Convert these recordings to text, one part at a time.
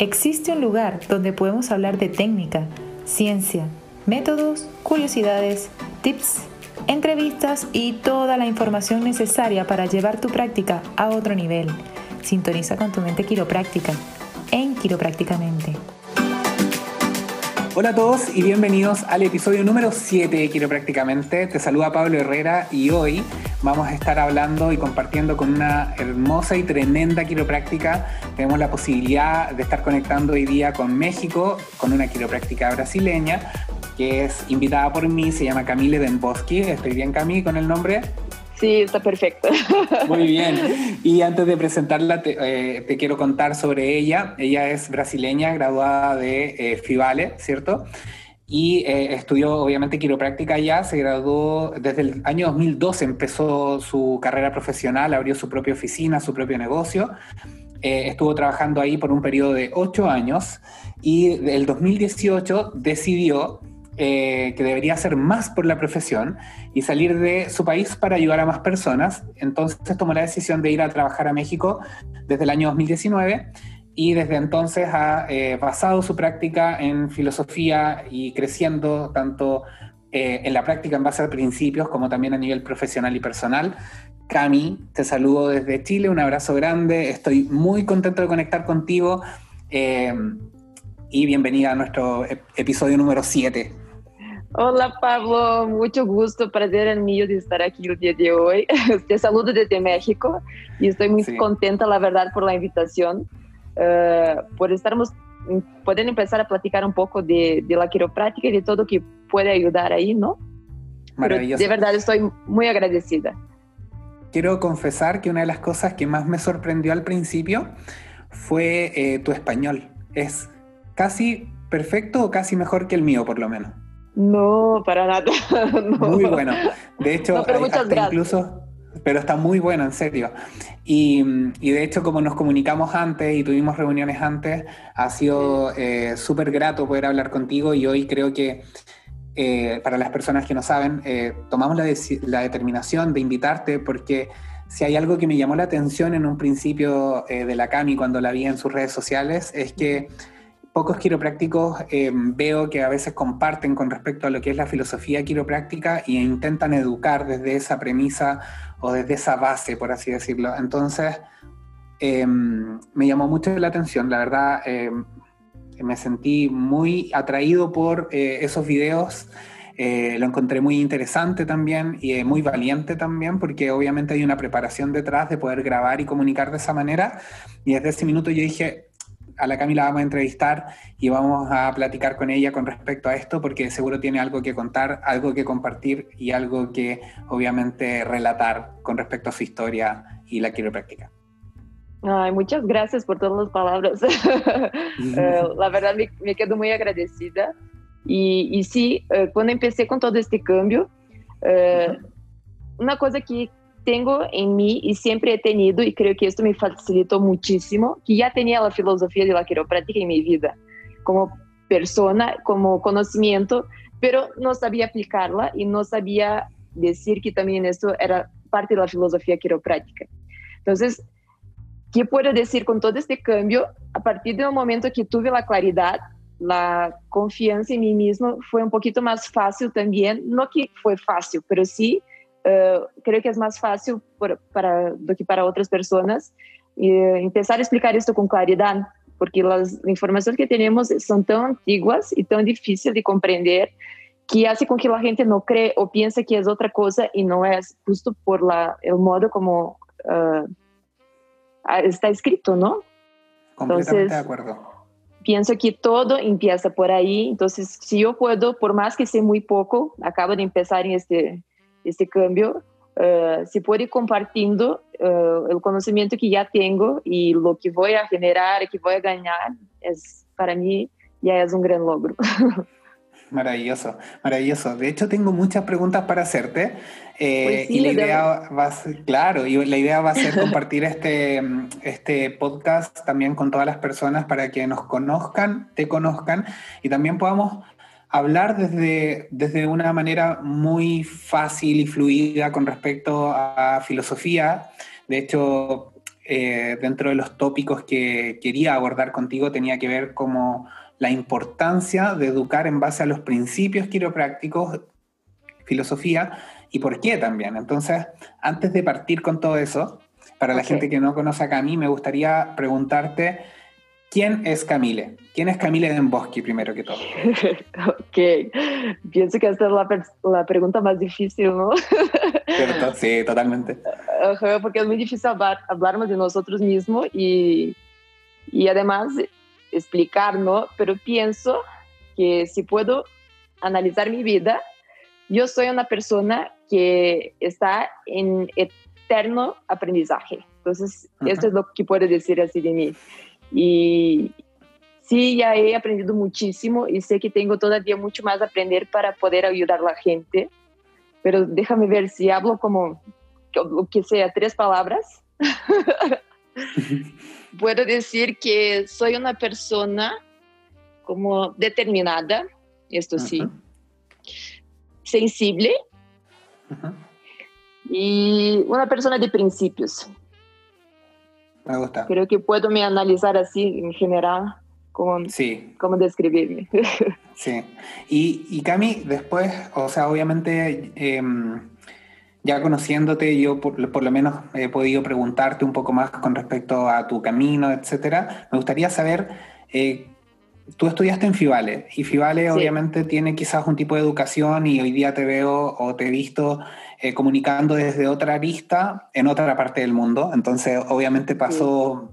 Existe un lugar donde podemos hablar de técnica, ciencia, métodos, curiosidades, tips, entrevistas y toda la información necesaria para llevar tu práctica a otro nivel. Sintoniza con tu mente quiropráctica en Quiroprácticamente. Hola a todos y bienvenidos al episodio número 7 de Quiroprácticamente. Te saluda Pablo Herrera y hoy vamos a estar hablando y compartiendo con una hermosa y tremenda quiropráctica. Tenemos la posibilidad de estar conectando hoy día con México, con una quiropráctica brasileña que es invitada por mí, se llama Camille Denboski. ¿Estoy bien, Camille, con el nombre? Sí, está perfecto. Muy bien. Y antes de presentarla, te, eh, quiero contar sobre ella. Ella es brasileña, graduada de eh, FIVALE, ¿cierto? Y eh, estudió obviamente quiropráctica ya, se graduó desde el año 2012, empezó su carrera profesional, abrió su propia oficina, su propio negocio. estuvo trabajando ahí por un periodo de ocho años y el 2018 decidió eh, que debería hacer más por la profesión y salir de su país para ayudar a más personas. Entonces tomó la decisión de ir a trabajar a México desde el año 2019 y desde entonces ha eh, basado su práctica en filosofía y creciendo tanto eh, en la práctica en base a principios como también a nivel profesional y personal. Cami, te saludo desde Chile, un abrazo grande, estoy muy contento de conectar contigo y bienvenida a nuestro episodio número 7. Hola Pablo, mucho gusto, prazer é mío de estar aqui no dia de hoje. Te saludo desde México e estou muito sí. contenta, la verdad, por la invitación, uh, por estarmos podendo empezar a platicar um pouco de, de la quiroprática e de todo que pode ajudar aí, ¿no? Maravilloso. Pero de verdad estoy muy agradecida. Quiero confesar que una de las cosas que más me sorprendió al principio fue eh, tu español. Es casi perfecto o casi mejor que el mío, por lo menos. No, para nada. Muy bueno. De hecho, muchas gracias. incluso, pero está muy bueno, en serio. Y, y, de hecho, como nos comunicamos antes y tuvimos reuniones antes, ha sido eh, súper grato poder hablar contigo y hoy creo que eh, para las personas que no saben, eh, tomamos la, la, determinación de invitarte porque si hay algo que me llamó la atención en un principio de la CAMI cuando la vi en sus redes sociales, es que pocos quiroprácticos eh, veo que a veces comparten con respecto a lo que es la filosofía quiropráctica e intentan educar desde esa premisa o desde esa base, por así decirlo. Entonces, eh, me llamó mucho la atención, la verdad, eh, me sentí muy atraído por esos videos. lo encontré muy interesante también y muy valiente también, porque obviamente hay una preparación detrás de poder grabar y comunicar de esa manera. Y desde ese minuto yo dije, a la Camila vamos a entrevistar y vamos a platicar con ella con respecto a esto, porque seguro tiene algo que contar, algo que compartir y algo que obviamente relatar con respecto a su historia y la quiropráctica. Ay, muchas gracias por todas las palabras. uh, la verdad me, me, quedo muy agradecida. Y, y sí, uh, cuando empecé con todo este cambio, uh, una cosa que tengo en mí y siempre he tenido, y creo que esto me facilitó muchísimo, que ya tenía la filosofía de la quiropráctica en mi vida, como persona, como conocimiento, pero no sabía aplicarla y no sabía decir que también esto era parte de la filosofía quiropráctica. Entonces, ¿qué puedo decir con todo este cambio? A partir del momento que tuve la claridad, la confianza en mí mismo, fue un poquito más fácil también, no que fue fácil, pero sí uh, creo que é mais fácil por, para, do que para outras pessoas e começar a explicar isso com claridade, porque as informações que temos são tão antiguas e tão difíceis de compreender que hace com que a gente não crê ou pensa que é outra coisa e não é justo por la, o modo como uh, está escrito, não? Completamente de acordo. Pienso que todo empieza por ahí, entonces si yo puedo, por más que sea muy poco, acabo de empezar en este, este cambio, uh, se puede ir compartiendo uh, el conocimiento que ya tengo y lo que voy a generar, que voy a ganar, es, para mí ya es un gran logro. Maravilloso, maravilloso. De hecho, tengo muchas preguntas para hacerte. Eh, pues sí, y la idea va a ser, claro, y la idea va a ser compartir este, este podcast también con todas las personas para que nos conozcan, te conozcan y también podamos hablar desde, desde una manera muy fácil y fluida con respecto a filosofía. De hecho, eh, dentro de los tópicos que quería abordar contigo tenía que ver como la importancia de educar en base a los principios quiroprácticos, filosofía y por qué también. Entonces, antes de partir con todo eso, para la gente que no conoce a Camille, me gustaría preguntarte ¿Quién es Camille? ¿Quién es Camille Bosque primero que todo? ok, pienso que esta es la, pregunta más difícil, ¿no? Cierto, sí, totalmente. porque es muy difícil hablar, hablarnos de nosotros mismos y, y además explicar, ¿no? Pero pienso que si puedo analizar mi vida, yo soy una persona que está en eterno aprendizaje. Entonces, esto es lo que puedo decir así de mí. Y sí, ya he aprendido muchísimo y sé que tengo todavía mucho más a aprender para poder ayudar a la gente. Pero déjame ver si hablo como lo que sea, tres palabras. Puedo decir que soy una persona como determinada, esto sí, sensible y una persona de principios. Me gusta. Creo que puedo me analizar así en general, como, sí. cómo describirme. sí. Y, y Cami, después, o sea, obviamente, em, ya conociéndote, yo por, lo menos he podido preguntarte un poco más con respecto a tu camino, etcétera. Me gustaría saber. Eh, tú estudiaste en Fivale y Fivale obviamente tiene quizás un tipo de educación y hoy día te veo o te he visto eh, comunicando desde otra arista en otra parte del mundo. Entonces, obviamente pasó,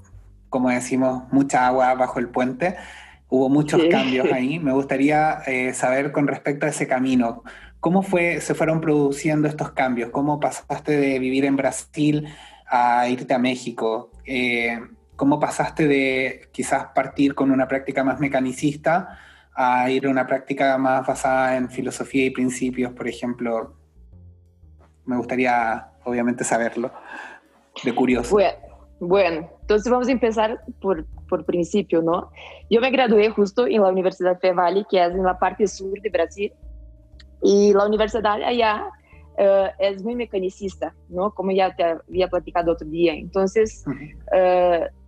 como decimos, mucha agua bajo el puente. Hubo muchos cambios ahí. Me gustaría eh, saber con respecto a ese camino, ¿cómo fue, se fueron produciendo estos cambios? ¿Cómo pasaste de vivir en Brasil a irte a México? Eh, ¿Cómo pasaste de quizás partir con una práctica más mecanicista a ir a una práctica más basada en filosofía y principios, por ejemplo, me gustaría, obviamente, saberlo, de curioso. Bueno, entonces vamos a empezar por, por principio, ¿no? Yo me gradué justo en la Universidad de Valley, que es en la parte sur de Brasil, y la universidad allá uh, es muy mecanicista, ¿no? Como ya te había platicado otro día. Entonces, uh,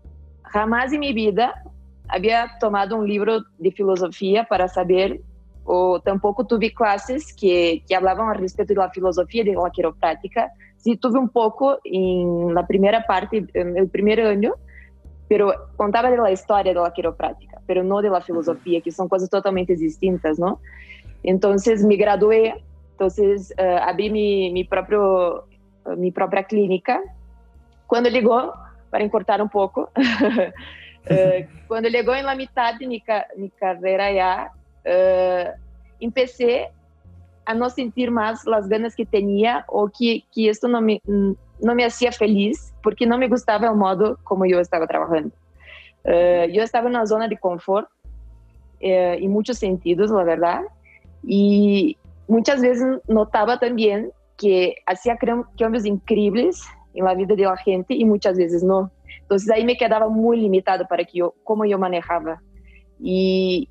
jamás en mi vida había tomado un libro de filosofía para saber o tampoco tuve clases que, que hablaban a respecto de la filosofía de la quiropráctica. Sí tuve un poco en la primera parte, en el primer año, pero contaba de la historia de la quiropráctica, pero no de la filosofía, que son cosas totalmente distintas, ¿no? Entonces me gradué, entonces uh, abrí mi, mi, propio, uh, mi propia clínica. Cuando llegó, para encurtar un poco, uh, cuando llegó en la mitad de mi, mi carrera ya, uh, empecé a no sentir más las ganas que tenía o que, que esto no me, no me hacía feliz porque no me gustaba el modo como yo estaba trabajando. Uh, yo estaba en una zona de confort uh, en muchos sentidos, la verdad, y muchas veces notaba también que hacía cambios increíbles en la vida de la gente y muchas veces no. Entonces ahí me quedaba muy limitado para que yo, cómo yo manejaba. Y,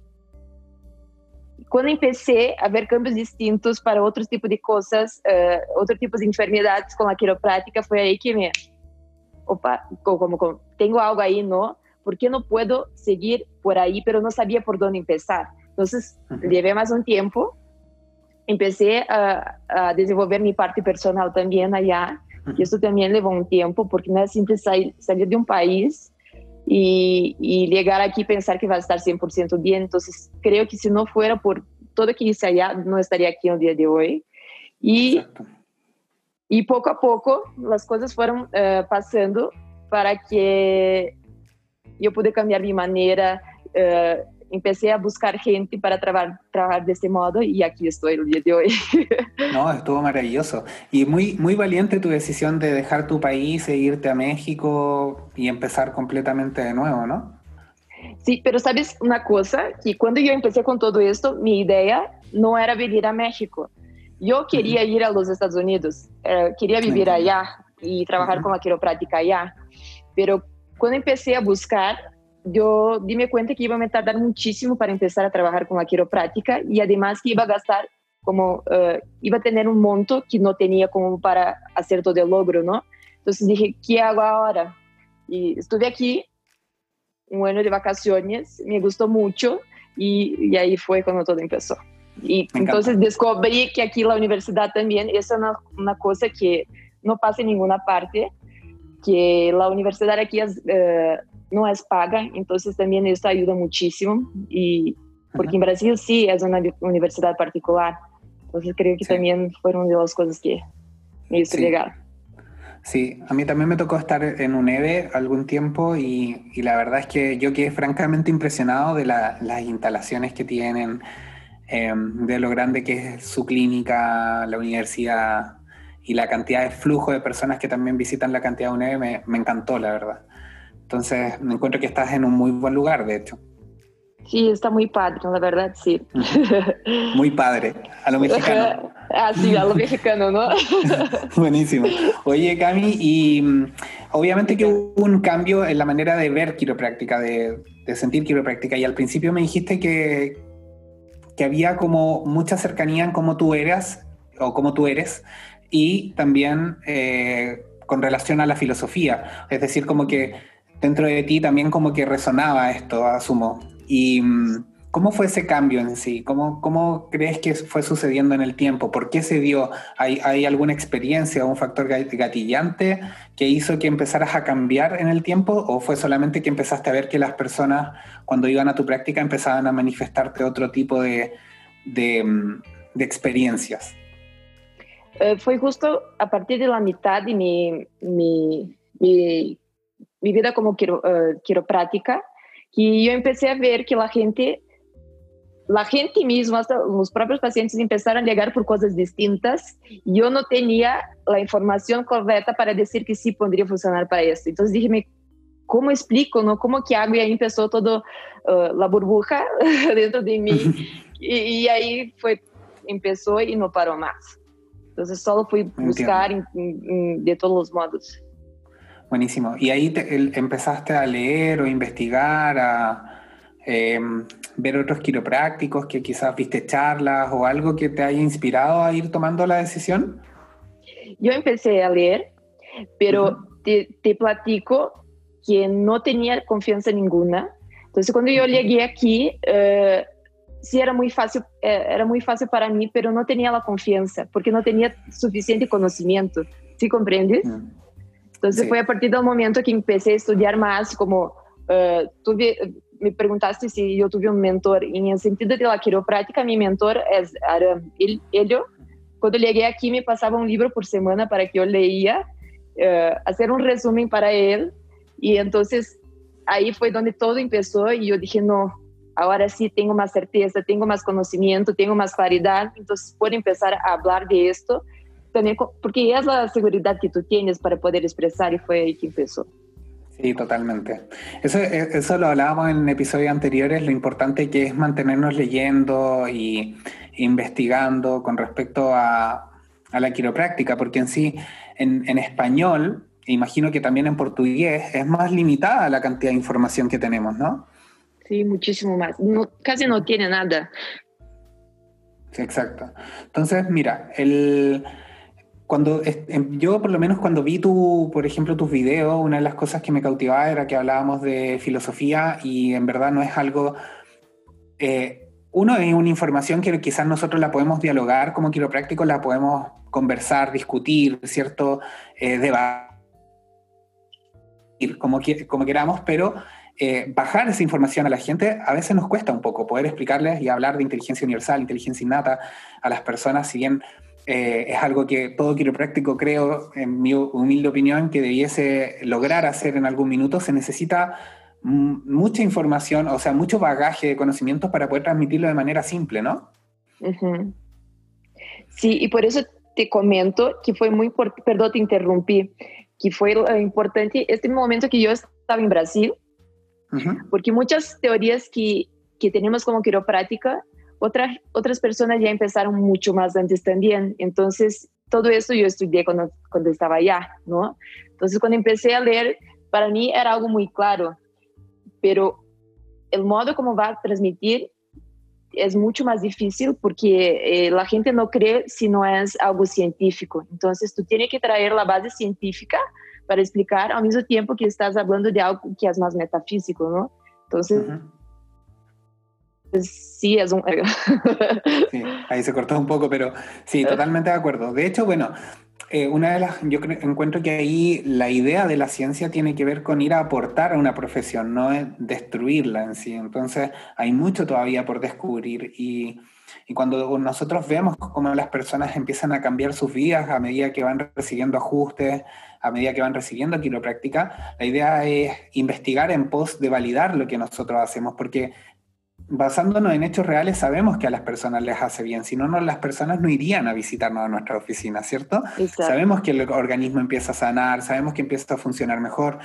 quando empecé a ver cambios distintos para outros tipos de coisas, uh, outros tipos de enfermedades com a quiroprática, foi aí que me, opa, como, como tenho algo aí, não? ¿Por que não puedo seguir por aí? Pero não sabia por onde empezar. Então, uhum. levei mais um tempo, empecé a, a desenvolver minha parte personal também allá. Uhum. Isso também levou um tempo, porque não é simples sair, sair de um país y, y, llegar aquí y pensar que va a estar 100% bien. Entonces, creo que si no fuera por todo lo que hice allá, no estaría aquí el día de hoy. Y, y poco a poco las cosas fueron uh, pasando para que yo pude cambiar mi manera, uh, empecé a buscar gente para trabajar, trabajar de este modo y aquí estoy el día de hoy. No, estuvo maravilloso. Y muy, muy valiente tu decisión de dejar tu país e irte a México y empezar completamente de nuevo, ¿no? Sí, pero sabes una cosa, que cuando yo empecé con todo esto, mi idea no era venir a México. Yo quería ir a los Estados Unidos, eh, quería vivir allá y trabajar con la quiropráctica allá. Pero cuando empecé a buscar, yo dime cuenta que iba a tardar muchísimo para empezar a trabajar con la quiropráctica y además que iba a gastar como, uh, iba a tener un monto que no tenía como para hacer todo el logro, ¿no? Entonces dije, ¿qué hago ahora? y estuve aquí un año de vacaciones, me gustó mucho y, y ahí fue cuando todo empezó. Y entonces descubrí que aquí la universidad también es una, una, cosa que no pasa en ninguna parte, que la universidad aquí es, eh, no es paga, entonces también esto ayuda muchísimo, y, porque en Brasil sí es una universidad particular, entonces creo que sí. también fueron de las cosas que me hizo sí. llegar. Sí, a mí también me tocó estar en UNEVE algún tiempo y, y la verdad es que yo quedé francamente impresionado de la, las instalaciones que tienen, eh, de lo grande que es su clínica, la universidad y la cantidad de flujo de personas que también visitan la cantidad de UNEVE me, me encantó, la verdad. Entonces, me encuentro que estás en un muy buen lugar, de hecho. Sí, está muy padre, la verdad, sí. Muy padre, a lo mexicano. ah, sí, a lo mexicano, ¿no? Buenísimo. Oye, Cami, y mm, obviamente que hubo un cambio en la manera de ver quiropráctica, de, de sentir quiropráctica, y al principio me dijiste que, que había como mucha cercanía en cómo tú eras, o cómo tú eres, y también eh, con relación a la filosofía, es decir, como que dentro de ti también como que resonaba esto, asumo. ¿Y cómo fue ese cambio en sí? ¿Cómo, cómo crees que fue sucediendo en el tiempo? ¿Por qué se dio? ¿Hay, hay alguna experiencia o un factor gatillante que hizo que empezaras a cambiar en el tiempo? ¿O fue solamente que empezaste a ver que las personas cuando iban a tu práctica empezaban a manifestarte otro tipo de, de, de experiencias? Uh, fue justo a partir de la mitad de mi, mi vida como quiro, uh, quiroprática que yo empecé a ver que la gente, la gente misma, hasta los propios pacientes empezaron a llegar por cosas distintas. Yo no tenía la información correcta para decir que sí podría funcionar para esto. Entonces dije, ¿cómo explico? No? ¿Cómo que hago? Y ahí empezó toda uh, la burbuja dentro de mí. y, y, ahí fue, empezó y no paró más. Entonces solo fui buscar en, en, de todos los modos. Buenísimo. ¿Y ahí te, el, empezaste a leer o investigar, a eh, ver otros quiroprácticos que quizás viste charlas o algo que te haya inspirado a ir tomando la decisión? Yo empecé a leer, pero uh -huh. te, te, platico que no tenía confianza ninguna. Entonces, cuando yo llegué aquí, eh, sí era muy fácil, eh, era muy fácil para mí, pero no tenía la confianza, porque no tenía suficiente conocimiento. ¿Sí comprendes? -huh. Entonces sí. fue a partir del momento que empecé a estudiar más, como uh, tuve, me preguntaste si yo tuve un mentor, y en el sentido de la quiropráctica, mi mentor es era Helio. Cuando llegué aquí me pasaba un libro por semana para que yo leía, uh, hacer un resumen para él, y entonces ahí fue donde todo empezó y yo dije, no, ahora sí tengo más certeza, tengo más conocimiento, tengo más claridad, entonces puedo empezar a hablar de esto también, porque es la seguridad que tú tienes para poder expresar y fue ahí que empezó. Sí, totalmente. Eso, eso lo hablábamos en episodios anteriores, lo importante que es mantenernos leyendo y investigando con respecto a, a la quiropráctica, porque en sí, en, en español, imagino que también en portugués, es más limitada la cantidad de información que tenemos, ¿no? Sí, muchísimo más. No, casi no tiene nada. Sí, exacto. Entonces, mira, el, em, yo por lo menos cuando vi tu, por ejemplo, tus videos, una de las cosas que me cautivaba era que hablábamos de filosofía y en verdad no es algo, eh, uno es una información que quizás nosotros la podemos dialogar como quiroprácticos, la podemos conversar, discutir, ¿cierto? Eh, debatir, como, como queramos, pero eh, bajar esa información a la gente a veces nos cuesta un poco, poder explicarles y hablar de inteligencia universal, inteligencia innata a las personas, si bien eh, es algo que todo quiropráctico creo, en mi humilde opinión, que debiese lograr hacer en algún minuto. Se necesita mucha información, o sea, mucho bagaje de conocimientos para poder transmitirlo de manera simple, ¿no? Uh -huh. Sí, y por eso te comento que fue muy, perdón, te interrumpí, que fue importante este momento que yo estaba en Brasil, uh -huh. porque muchas teorías que, que tenemos como quiroprática otras, otras personas ya empezaron mucho más antes también. Entonces, todo eso yo estudié cuando, cuando estaba allá, ¿no? Entonces, cuando empecé a leer, para mí era algo muy claro, pero el modo como va a transmitir es mucho más difícil porque eh, la gente no cree si no es algo científico. Entonces, tú tienes que traer la base científica para explicar al mismo tiempo que estás hablando de algo que es más metafísico, ¿no? Entonces, sí es un... sí, ahí se cortó un poco, pero sí, totalmente de acuerdo. De hecho, bueno, eh, una de las, yo encuentro que ahí la idea de la ciencia tiene que ver con ir a aportar a una profesión, no es destruirla en sí. Entonces, hay mucho todavía por descubrir y, y cuando nosotros vemos cómo las personas empiezan a cambiar sus vidas a medida que van recibiendo ajustes, a medida que van recibiendo quiropráctica, la idea es investigar en pos de validar lo que nosotros hacemos, porque basándonos en hechos reales, sabemos que a las personas les hace bien, si no, no las personas no irían a visitarnos a nuestra oficina, ¿cierto? Sabemos que el organismo empieza a sanar, sabemos que empieza a funcionar mejor,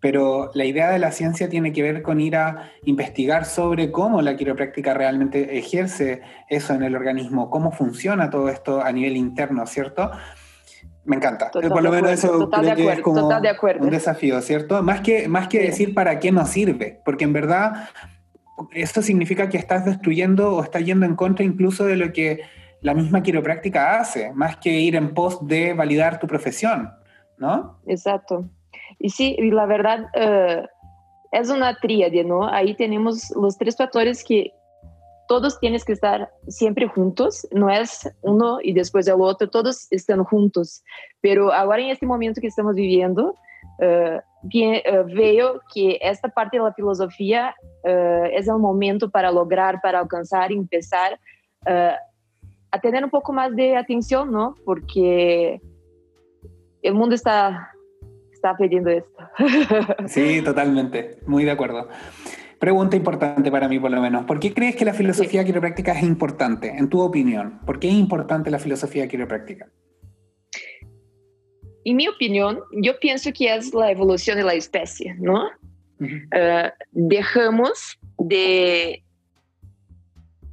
pero la idea de la ciencia tiene que ver con ir a investigar sobre cómo la quiropráctica realmente ejerce eso en el organismo, cómo funciona todo esto a nivel interno, ¿cierto? Me encanta. Por lo menos eso creo que es como un desafío, ¿cierto? Más que, más que decir para qué nos sirve, porque en verdad esto significa que estás destruyendo o estás yendo en contra incluso de lo que la misma quiropráctica hace, más que ir en pos de validar tu profesión, ¿no? Exacto. Y sí, la verdad eh, es una tríade, ¿no? Ahí tenemos los tres factores que todos tienes que estar siempre juntos, no es uno y después el otro, todos están juntos. Pero ahora en este momento que estamos viviendo, veo que esta parte de la filosofía es el momento para lograr, para alcanzar, empezar a tener un poco más de atención, ¿no? Porque el mundo está, está pidiendo esto. Sí, totalmente, muy de acuerdo. Pregunta importante para mí, por lo menos. ¿Por qué crees que la filosofía quiropráctica es importante, en tu opinión? ¿Por qué es importante la filosofía quiropráctica? En mi opinión, yo pienso que es la evolución de la especie, ¿no? Eh, dejamos de,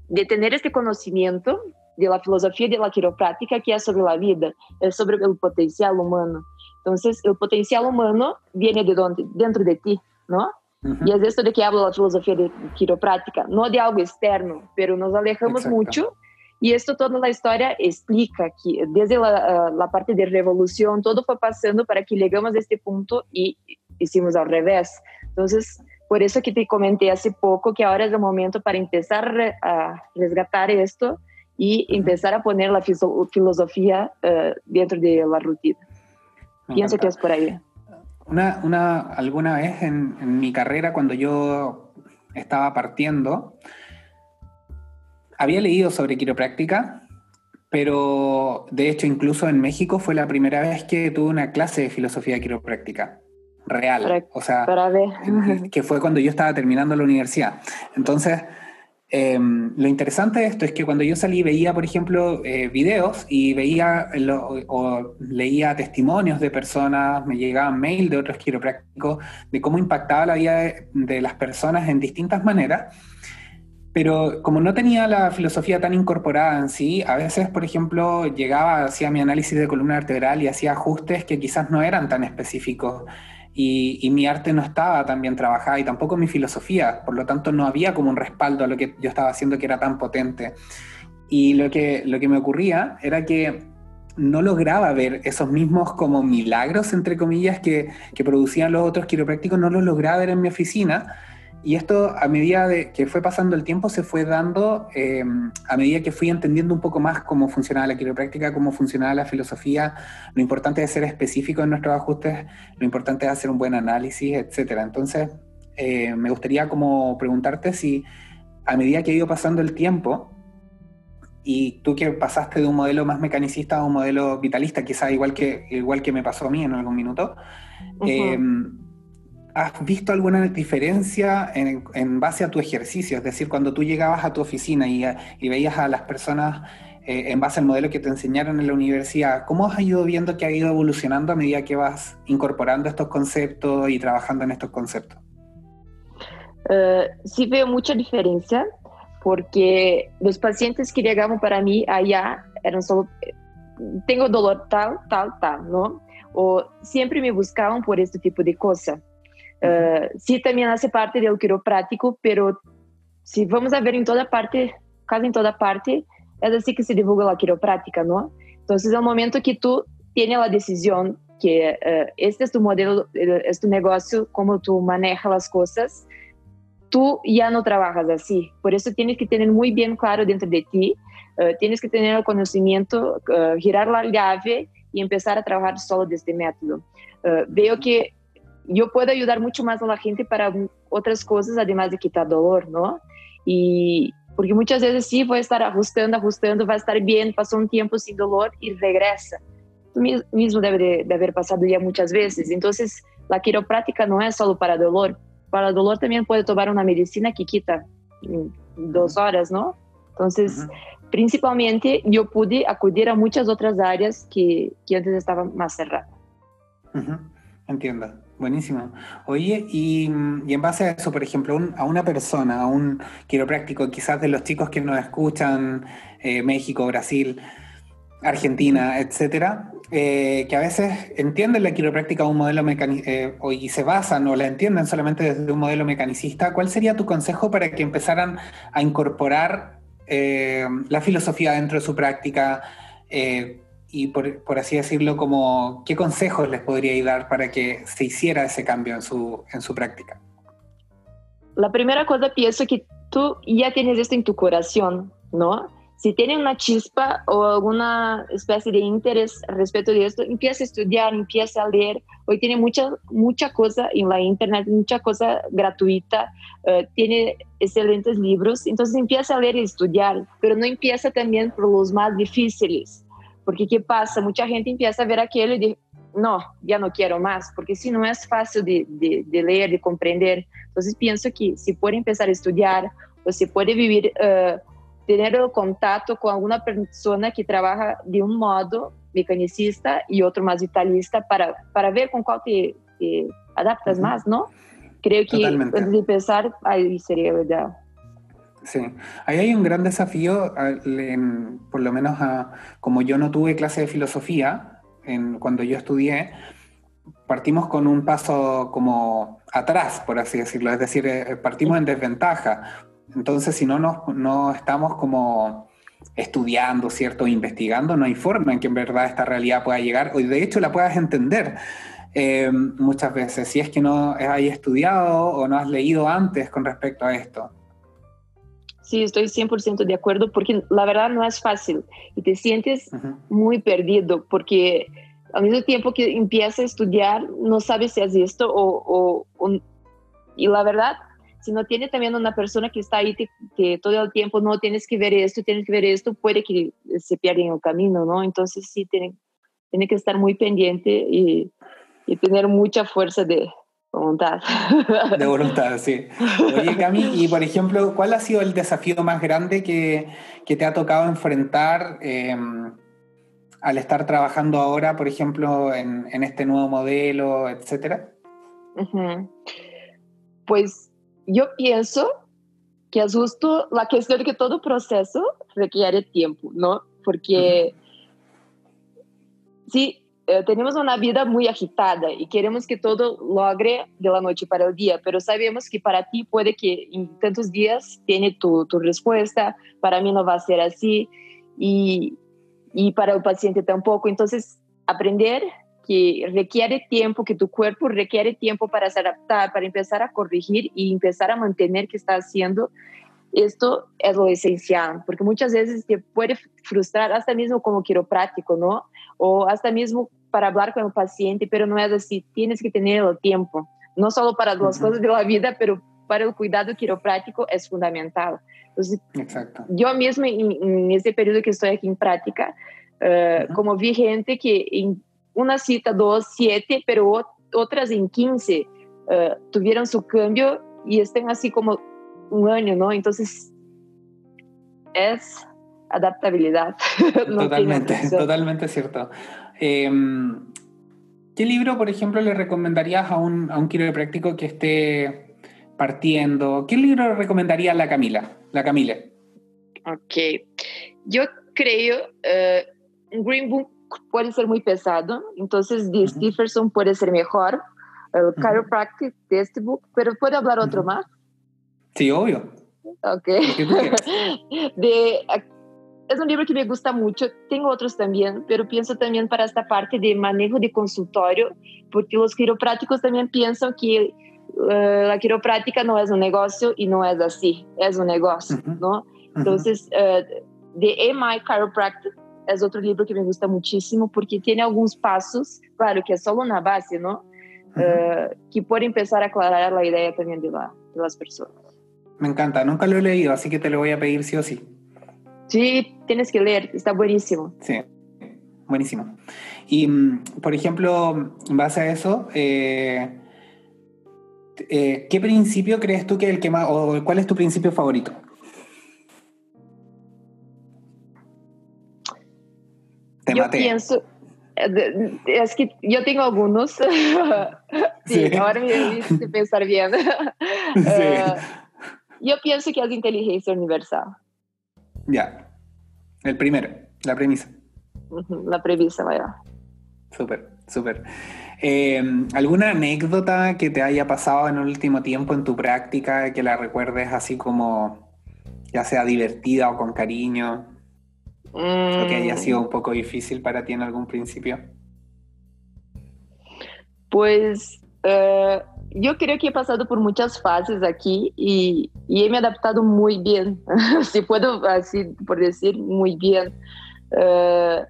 de tener este conocimiento de la filosofía de la quiropráctica que es sobre la vida, es sobre el potencial humano. Entonces, el potencial humano viene de dónde? Dentro de ti, ¿no? Y es esto de que hablo la filosofía de quiropráctica, no de algo externo, pero nos alejamos mucho y esto toda la historia explica que desde la, uh, la, parte de revolución todo fue pasando para que llegamos a este punto y hicimos al revés. Entonces, por eso que te comenté hace poco que ahora es el momento para empezar a resgatar esto y empezar a poner la filosofía uh, dentro de la rutina. Me Pienso encanta. que es por ahí. Una, una, alguna vez en, en mi carrera, cuando yo estaba partiendo, había leído sobre quiropráctica, pero de hecho incluso en México fue la primera vez que tuve una clase de filosofía quiropráctica real, o sea, que fue cuando yo estaba terminando la universidad. Entonces, em, lo interesante de esto es que cuando yo salí veía, por ejemplo, eh, videos y veía o leía testimonios de personas, me llegaban mail de otros quiroprácticos de cómo impactaba la vida de las personas en distintas maneras. Pero como no tenía la filosofía tan incorporada en sí, a veces, por ejemplo, llegaba, hacía mi análisis de columna vertebral y hacía ajustes que quizás no eran tan específicos. Y, mi arte no estaba tan bien trabajada y tampoco mi filosofía, por lo tanto no había como un respaldo a lo que yo estaba haciendo que era tan potente. Y lo que, lo que me ocurría era que no lograba ver esos mismos como milagros, entre comillas, que, que producían los otros quiroprácticos, no los lograba ver en mi oficina y esto a medida de que fue pasando el tiempo se fue dando, eh, a medida que fui entendiendo un poco más cómo funcionaba la quiropráctica, cómo funcionaba la filosofía, lo importante es ser específico en nuestros ajustes, lo importante es hacer un buen análisis, etc. Entonces, eh, me gustaría como preguntarte si a medida que ha ido pasando el tiempo, y tú que pasaste de un modelo más mecanicista a un modelo vitalista, quizá igual que, igual que me pasó a mí en algún minuto, ¿Has visto alguna diferencia en, base a tu ejercicio? Es decir, cuando tú llegabas a tu oficina y, veías a las personas eh, en base al modelo que te enseñaron en la universidad, ¿cómo has ido viendo que ha ido evolucionando a medida que vas incorporando estos conceptos y trabajando en estos conceptos? Uh, sí veo mucha diferencia porque los pacientes que llegaban para mí allá eran solo, tengo dolor tal, tal, tal, ¿no? O siempre me buscaban por este tipo de cosa. Uh, sí, también hace parte del quiroprático, pero si vamos a ver en toda parte, casi en toda parte, es así que se divulga la quiroprática, ¿no? Entonces, el momento que tú tienes la decisión que este es tu modelo, es tu negocio, cómo tú manejas las cosas, tú ya no trabajas así. Por eso tienes que tener muy bien claro dentro de ti, tienes que tener el conocimiento, girar la llave y empezar a trabajar solo de este método. veo que yo puedo ayudar mucho más a la gente para otras cosas, además de quitar dolor, ¿no? Y porque muchas veces sí voy a estar ajustando, ajustando, va a estar bien, pasó un tiempo sin dolor y regresa. Tú mismo debe de, haber pasado ya muchas veces. Entonces, la quiropráctica no es solo para dolor. Para dolor también puede tomar una medicina que quita dos horas, ¿no? Entonces, principalmente yo pude acudir a muchas otras áreas que, que antes estaban más cerradas. Entiendo. Buenísimo. Oye, y, en base a eso, por ejemplo, a una persona, a un quiropráctico, quizás de los chicos que nos escuchan, eh, México, Brasil, Argentina, etcétera, eh, que a veces entienden la quiropráctica un modelo eh, y se basan o la entienden solamente desde un modelo mecanicista, ¿cuál sería tu consejo para que empezaran a incorporar la filosofía dentro de su práctica? Y por, así decirlo, como, ¿qué consejos les podríais dar para que se hiciera ese cambio en su, en su práctica? La primera cosa pienso que tú ya tienes esto en tu corazón, ¿no? Si tienes una chispa o alguna especie de interés respecto de esto, empieza a estudiar, empieza a leer. Hoy tiene mucha, mucha cosa en la internet, mucha cosa gratuita, eh, tiene excelentes libros, entonces empieza a leer y estudiar, pero no empieza también por los más difíciles porque ¿qué pasa? Mucha gente empieza a ver aquello y dice, no, ya no quiero más, porque si no es fácil de, de, leer, de comprender. Entonces pienso que si puede empezar a estudiar o si puede vivir, uh, tener el contacto con alguna persona que trabaja de un modo mecanicista y otro más vitalista para, para ver con cuál te, te adaptas más, ¿no? Creo que antes de empezar, ahí sería ideal. Sí, ahí hay un gran desafío, por lo menos como yo no tuve clase de filosofía en, cuando yo estudié, partimos con un paso como atrás, por así decirlo, es decir, eh, partimos en desventaja. Entonces, si no, nos, no estamos como estudiando, ¿cierto? Investigando, no hay forma en que en verdad esta realidad pueda llegar, o de hecho la puedas entender. Eh, muchas veces, si es que no has estudiado o no has leído antes con respecto a esto. Sí, estoy 100% de acuerdo porque la verdad no es fácil y te sientes muy perdido porque al mismo tiempo que empiezas a estudiar no sabes si es esto o, y la verdad si no tiene también una persona que está ahí que todo el tiempo no tienes que ver esto, tienes que ver esto, puede que se pierda en el camino, ¿no? Entonces sí tiene, tiene que estar muy pendiente y, y tener mucha fuerza de, voluntad. De voluntad, sí. Oye, Cami, y por ejemplo, ¿cuál ha sido el desafío más grande que, que te ha tocado enfrentar em, al estar trabajando ahora, por ejemplo, en, en este nuevo modelo, etcétera? Pues yo pienso que es justo la cuestión de que todo proceso requiere tiempo, ¿no? Porque sí, eh, tenemos una vida muy agitada y queremos que todo logre de la noche para el día, pero sabemos que para ti puede que en tantos días tiene tu, tu respuesta, para mí no va a ser así y, y para el paciente tampoco. Entonces, aprender que requiere tiempo, que tu cuerpo requiere tiempo para se adaptar, para empezar a corregir y empezar a mantener que está haciendo, esto es lo esencial, porque muchas veces te puede frustrar hasta mismo como quiropráctico, ¿no? o hasta mismo para hablar con el paciente, pero no es así, tienes que tener el tiempo, no solo para las cosas de la vida, pero para el cuidado quiropráctico es fundamental. Entonces, Exacto. yo mismo en, ese periodo que estoy aquí en práctica, eh, como vi gente que en una cita, dos, siete, pero otras en quince eh, tuvieron su cambio y están así como un año, ¿no? Entonces, es adaptabilidad. totalmente, totalmente cierto. Em, ¿Qué libro, por ejemplo, le recomendarías a un, a un quiropráctico que esté partiendo? ¿Qué libro le recomendaría a la Camila? La Camila. Ok. Yo creo uh, Green Book puede ser muy pesado, entonces de Stephenson puede ser mejor. El uh, Chiropractic Textbook, pero ¿puedo hablar otro más? Sí, obvio. Ok. de es un libro que me gusta mucho. Tengo otros también, pero pienso también para esta parte de manejo de consultorio, porque los quiroprácticos también piensan que uh, la quiropráctica no es un negocio y no es así, es un negocio, uh -huh. ¿no? Entonces, uh, de Am I Chiropractic es otro libro que me gusta muchísimo porque tiene algunos pasos, claro que es solo una base, ¿no? que puede empezar a aclarar la idea también de, la, de las personas. Me encanta, nunca lo he leído, así que te lo voy a pedir sí o sí. Sí, tienes que leer, está buenísimo. Sí, buenísimo. Y, por ejemplo, en base a eso, eh, eh, ¿qué principio crees tú que el que más, o cuál es tu principio favorito? Te yo maté. pienso, es que yo tengo algunos. sí, sí, ahora me debiste pensar bien. sí. uh, yo pienso que es inteligencia universal. Ya. El primero, la premisa. La premisa, vaya. Súper, súper. Eh, ¿Alguna anécdota que te haya pasado en el último tiempo en tu práctica que la recuerdes así como, ya sea divertida o con cariño? Mm. ¿O que haya sido un poco difícil para ti en algún principio? Pues uh, yo creo que he pasado por muchas fases aquí y, y he me adaptado muy bien, si puedo así por decir, muy bien. Uh,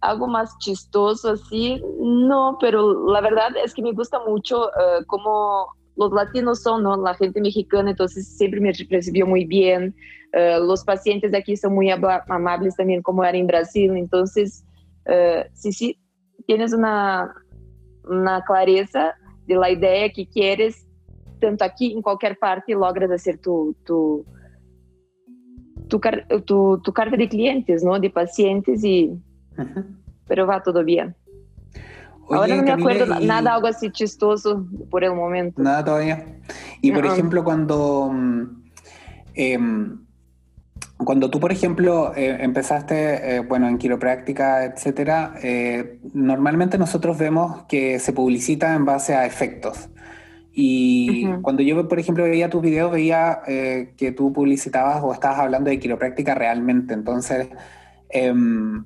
algo más chistoso así, no, pero la verdad es que me gusta mucho uh, como los latinos son, ¿no? La gente mexicana, entonces siempre me recibió muy bien. Uh, los pacientes de aquí son muy amables también, como era en Brasil. Entonces, sí, sí, tienes una, una clareza de la idea que quieres, tanto aquí en cualquier parte, logras hacer tu, tu, tu, tu, tu carta de clientes, ¿no? De pacientes y... Uh -huh. Pero va todo bien. Oye, Ahora no me Camila, acuerdo y... nada, algo así chistoso por el momento. Nada todavía. Y por -uh. ejemplo, cuando, eh, cuando tú, por ejemplo, eh, empezaste, eh, bueno, en quiropráctica, etcétera, eh, normalmente nosotros vemos que se publicita en base a efectos. Y uh -huh. cuando yo, por ejemplo, veía tus videos, veía eh, que tú publicitabas o estabas hablando de quiropráctica realmente. Entonces, em,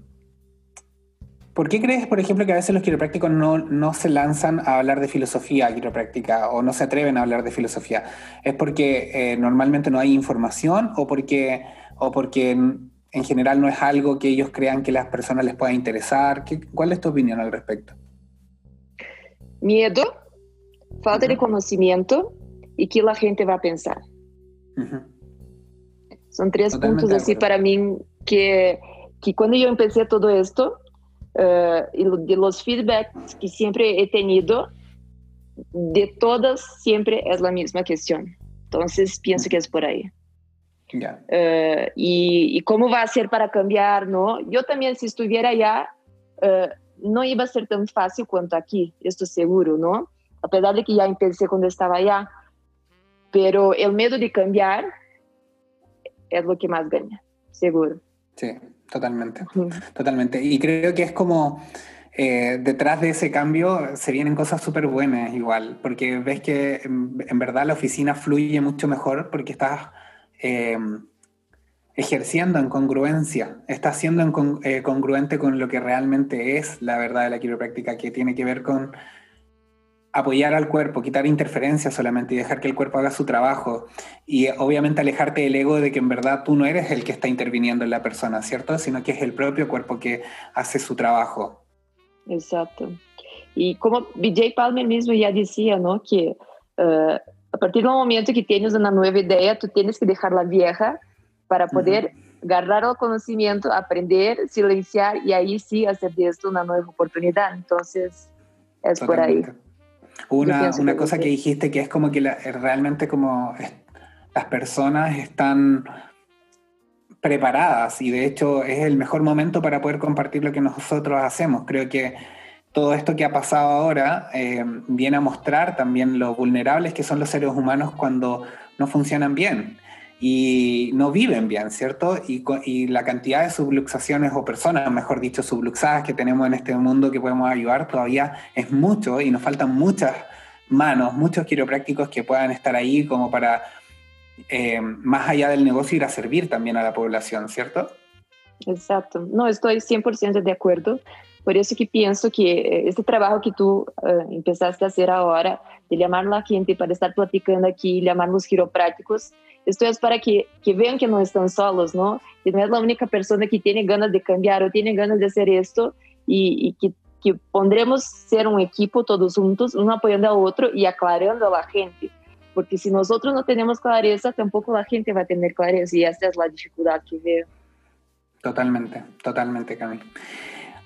¿Por qué crees, por ejemplo, que a veces los quiroprácticos no, no, se lanzan a hablar de filosofía quiropráctica o no se atreven a hablar de filosofía? ¿Es porque eh, normalmente no hay información o porque, o porque en, en, general no es algo que ellos crean que las personas les pueda interesar? ¿Qué, ¿Cuál es tu opinión al respecto? Miedo, falta uh -huh. de conocimiento y qué la gente va a pensar. Uh -huh. Son tres Totalmente puntos así para mí que, que cuando yo empecé todo esto, uh, de los feedbacks que siempre he tenido, de todas siempre es la misma cuestión. Entonces pienso que es por ahí. Yeah. Uh, y, y, cómo va a ser para cambiar, ¿no? Yo también si estuviera allá, uh, no iba a ser tan fácil cuanto aquí, estoy seguro, ¿no? A pesar de que ya empecé cuando estaba allá. Pero el miedo de cambiar es lo que más gana, seguro. Sí, Totalmente, totalmente. Y creo que es como eh, detrás de ese cambio se vienen cosas súper buenas igual, porque ves que en, en, verdad la oficina fluye mucho mejor porque estás eh, ejerciendo en congruencia, estás siendo eh, congruente con lo que realmente es la verdad de la quiropráctica, que tiene que ver con apoyar al cuerpo, quitar interferencias solamente y dejar que el cuerpo haga su trabajo. Y obviamente alejarte del ego de que en verdad tú no eres el que está interviniendo en la persona, ¿cierto? Sino que es el propio cuerpo que hace su trabajo. Exacto. Y como BJ Palmer mismo ya decía, ¿no? Que uh, a partir del momento que tienes una nueva idea, tú tienes que dejar la vieja para poder uh -huh. agarrar el conocimiento, aprender, silenciar y ahí sí hacer de esto una nueva oportunidad. Entonces, es Totalmente. por ahí. Una, una cosa que dijiste que es como que la, realmente como es, las personas están preparadas y de hecho es el mejor momento para poder compartir lo que nosotros hacemos. Creo que todo esto que ha pasado ahora eh, viene a mostrar también lo vulnerables que son los seres humanos cuando no funcionan bien y no viven bien, ¿cierto? Y, la cantidad de subluxaciones o personas, mejor dicho, subluxadas que tenemos en este mundo que podemos ayudar todavía es mucho y nos faltan muchas manos, muchos quiroprácticos que puedan estar ahí como para eh, más allá del negocio, ir a servir también a la población, ¿cierto? Exacto. No, estoy 100% de acuerdo. Por eso que pienso que este trabajo que tú empezaste a hacer ahora, de llamar a la gente para estar platicando aquí, llamar los quiroprácticos, esto es para que, que vean que no están solos, ¿no? Que no es la única persona que tiene ganas de cambiar o tiene ganas de hacer esto y, que, que pondremos ser un equipo todos juntos, uno apoyando al otro y aclarando a la gente. Porque si nosotros no tenemos clareza, tampoco la gente va a tener clareza y esa es la dificultad que veo. Totalmente, totalmente, Cami.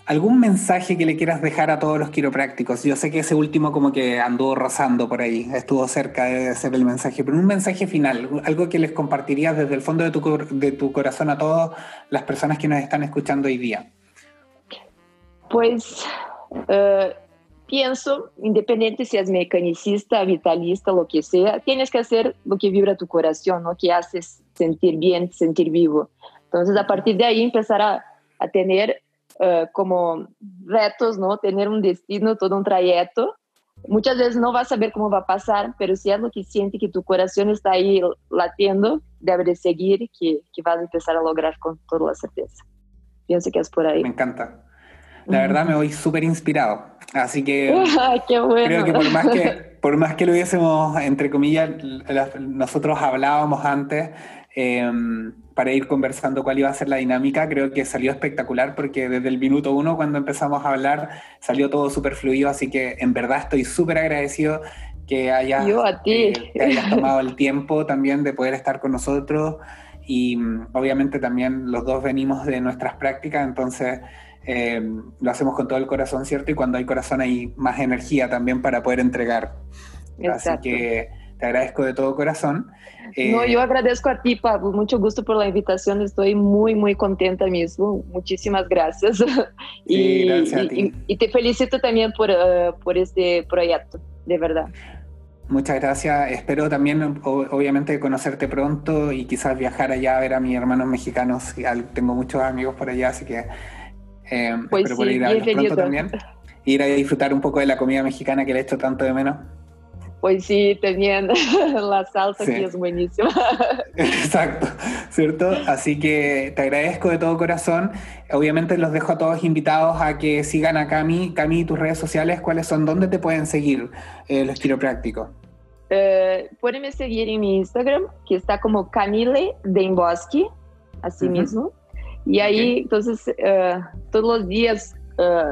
¿Algún mensaje que le quieras dejar a todos los quiroprácticos? Yo sé que ese último como que anduvo rozando por ahí, estuvo cerca de ser el mensaje, pero un mensaje final, algo que les compartirías desde el fondo de tu, de tu corazón a todas las personas que nos están escuchando hoy día. Pues uh, pienso, independiente si es mecanicista, vitalista, lo que sea, tienes que hacer lo que vibra tu corazón, lo que haces sentir bien, sentir vivo. Entonces, a partir de ahí empezar a, a tener uh, como retos, ¿no? Tener un destino, todo un trayecto. Muchas veces no vas a saber cómo va a pasar, pero si es lo que siente que tu corazón está ahí latiendo, debe de seguir, que, que vas a empezar a lograr con toda la certeza. Pienso que es por ahí. Me encanta. La verdad me voy súper inspirado. Así que Qué bueno. creo que por más que, por más que lo hubiésemos, entre comillas, nosotros hablábamos antes, eh, para ir conversando cuál iba a ser la dinámica, creo que salió espectacular porque desde el minuto uno cuando empezamos a hablar salió todo súper fluido, así que en verdad estoy súper agradecido que hayas, eh, que hayas tomado el tiempo también de poder estar con nosotros y mm, obviamente también los dos venimos de nuestras prácticas, entonces eh, lo hacemos con todo el corazón, ¿cierto? Y cuando hay corazón hay más energía también para poder entregar. Exacto. Así que te agradezco de todo corazón. No, yo agradezco a ti, Pablo. Mucho gusto por la invitación. Estoy muy, muy contenta mismo. Muchísimas gracias. Sí, y, gracias a ti. y, y, te felicito también por, uh, por este proyecto, de verdad. Muchas gracias. Espero también, obviamente, conocerte pronto y quizás viajar allá a ver a mis hermanos mexicanos. Tengo muchos amigos por allá, así que eh, pues espero sí, poder ir a verlos pronto también. Ir a disfrutar un poco de la comida mexicana que le echo tanto de menos. Pues sí, también la salsa Sí. aquí es buenísima. Exacto, ¿cierto? Así que te agradezco de todo corazón. Obviamente los dejo a todos invitados a que sigan a Cami. Cami, tus redes sociales, ¿cuáles son? ¿Dónde te pueden seguir eh, los quiroprácticos? Eh, pueden seguir en mi Instagram, que está como Camille Demboski, así Ujú. mismo. Y ahí, entonces, eh, todos los días, eh,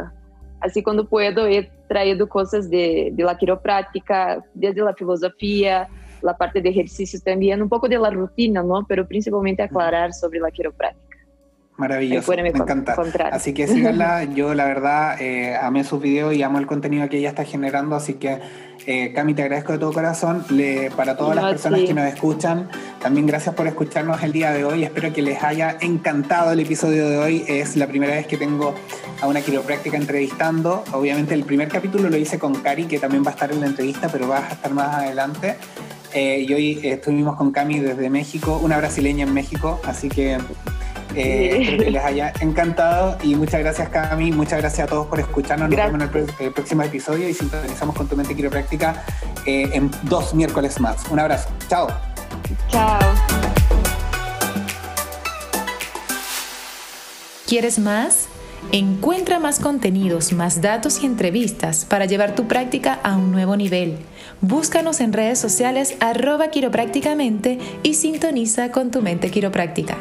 así cuando puedo, he traído cosas de, de la desde la filosofía, la parte de ejercicios también, un poco de la rutina. Pero principalmente aclarar sobre la quiropráctica. Maravilloso, me encanta. encontrar. Así que síganla. Yo, la verdad, eh, amé sus videos y amo el contenido que ella está generando. Así que, eh, Cami, te agradezco de todo corazón. Le- para todas las personas sí. que nos escuchan, también gracias por escucharnos el día de hoy. Espero que les haya encantado el episodio de hoy. Es la primera vez que tengo a una quiropráctica entrevistando. Obviamente, el primer capítulo lo hice con Cari, que también va a estar en la entrevista, pero va a estar más adelante. Eh, y hoy estuvimos con Cami desde México, una brasileña en México. Así que. Eh, Sí. espero que les haya encantado y muchas gracias Cami, muchas gracias a todos por escucharnos. Nos Gracias. vemos en el, el próximo episodio y sintonizamos con tu mente quiropráctica eh, en dos miércoles más. Un abrazo, chao. Chao. ¿Quieres más? Encuentra más contenidos, más datos y entrevistas para llevar tu práctica a un nuevo nivel. Búscanos en redes sociales arroba quiroprácticamente y sintoniza con tu mente quiropráctica.